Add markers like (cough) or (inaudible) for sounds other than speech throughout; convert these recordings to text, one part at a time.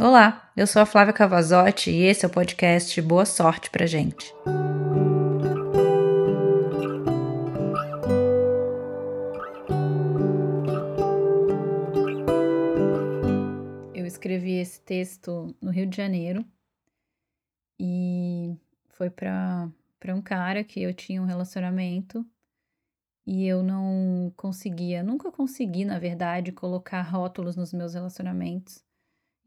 Olá, eu sou a Flávia Cavazotti e esse é o podcast Boa Sorte pra gente. Eu escrevi esse texto no Rio de Janeiro e foi para um cara que eu tinha um relacionamento e eu não conseguia, nunca consegui, na verdade, colocar rótulos nos meus relacionamentos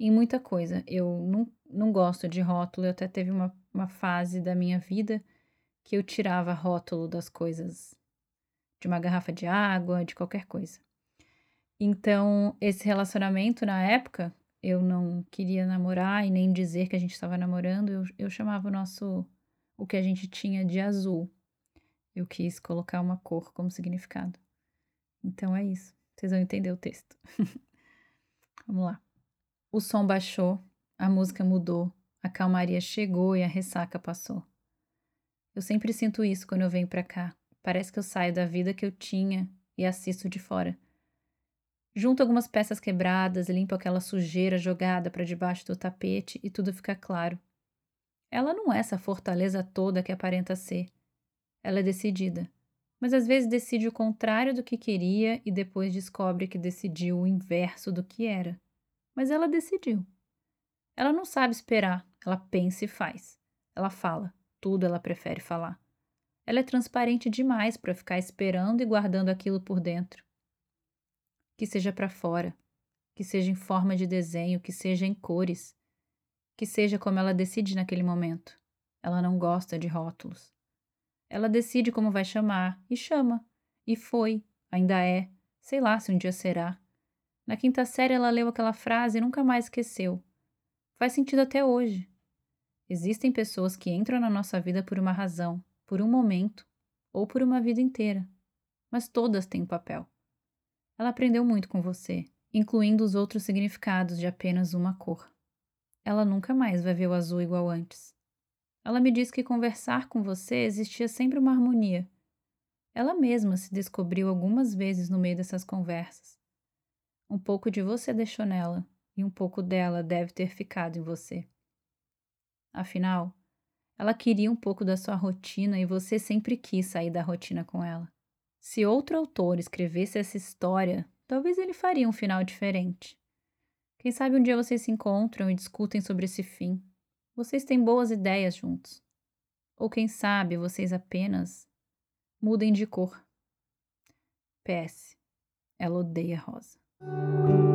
em muita coisa. Eu não, não gosto de rótulo, eu até teve uma, uma fase da minha vida que eu tirava rótulo das coisas, de uma garrafa de água, de qualquer coisa. Então, esse relacionamento na época, eu não queria namorar e nem dizer que a gente estava namorando, eu, eu chamava o nosso, o que a gente tinha de azul. Eu quis colocar uma cor como significado. Então é isso. Vocês vão entender o texto. (laughs) Vamos lá. O som baixou, a música mudou, a calmaria chegou e a ressaca passou. Eu sempre sinto isso quando eu venho para cá. Parece que eu saio da vida que eu tinha e assisto de fora. Junto algumas peças quebradas, limpo aquela sujeira jogada para debaixo do tapete e tudo fica claro. Ela não é essa fortaleza toda que aparenta ser. Ela é decidida, mas às vezes decide o contrário do que queria e depois descobre que decidiu o inverso do que era. Mas ela decidiu. Ela não sabe esperar, ela pensa e faz. Ela fala, tudo ela prefere falar. Ela é transparente demais para ficar esperando e guardando aquilo por dentro. Que seja para fora, que seja em forma de desenho, que seja em cores, que seja como ela decide naquele momento. Ela não gosta de rótulos. Ela decide como vai chamar e chama. E foi, ainda é, sei lá se um dia será. Na quinta série, ela leu aquela frase e nunca mais esqueceu. Faz sentido até hoje. Existem pessoas que entram na nossa vida por uma razão, por um momento ou por uma vida inteira, mas todas têm um papel. Ela aprendeu muito com você, incluindo os outros significados de apenas uma cor. Ela nunca mais vai ver o azul igual antes. Ela me disse que conversar com você existia sempre uma harmonia. Ela mesma se descobriu algumas vezes no meio dessas conversas. Um pouco de você deixou nela, e um pouco dela deve ter ficado em você. Afinal, ela queria um pouco da sua rotina e você sempre quis sair da rotina com ela. Se outro autor escrevesse essa história, talvez ele faria um final diferente. Quem sabe um dia vocês se encontram e discutem sobre esse fim. Vocês têm boas ideias juntos. Ou quem sabe vocês apenas mudem de cor. PS. Ela odeia rosa. Música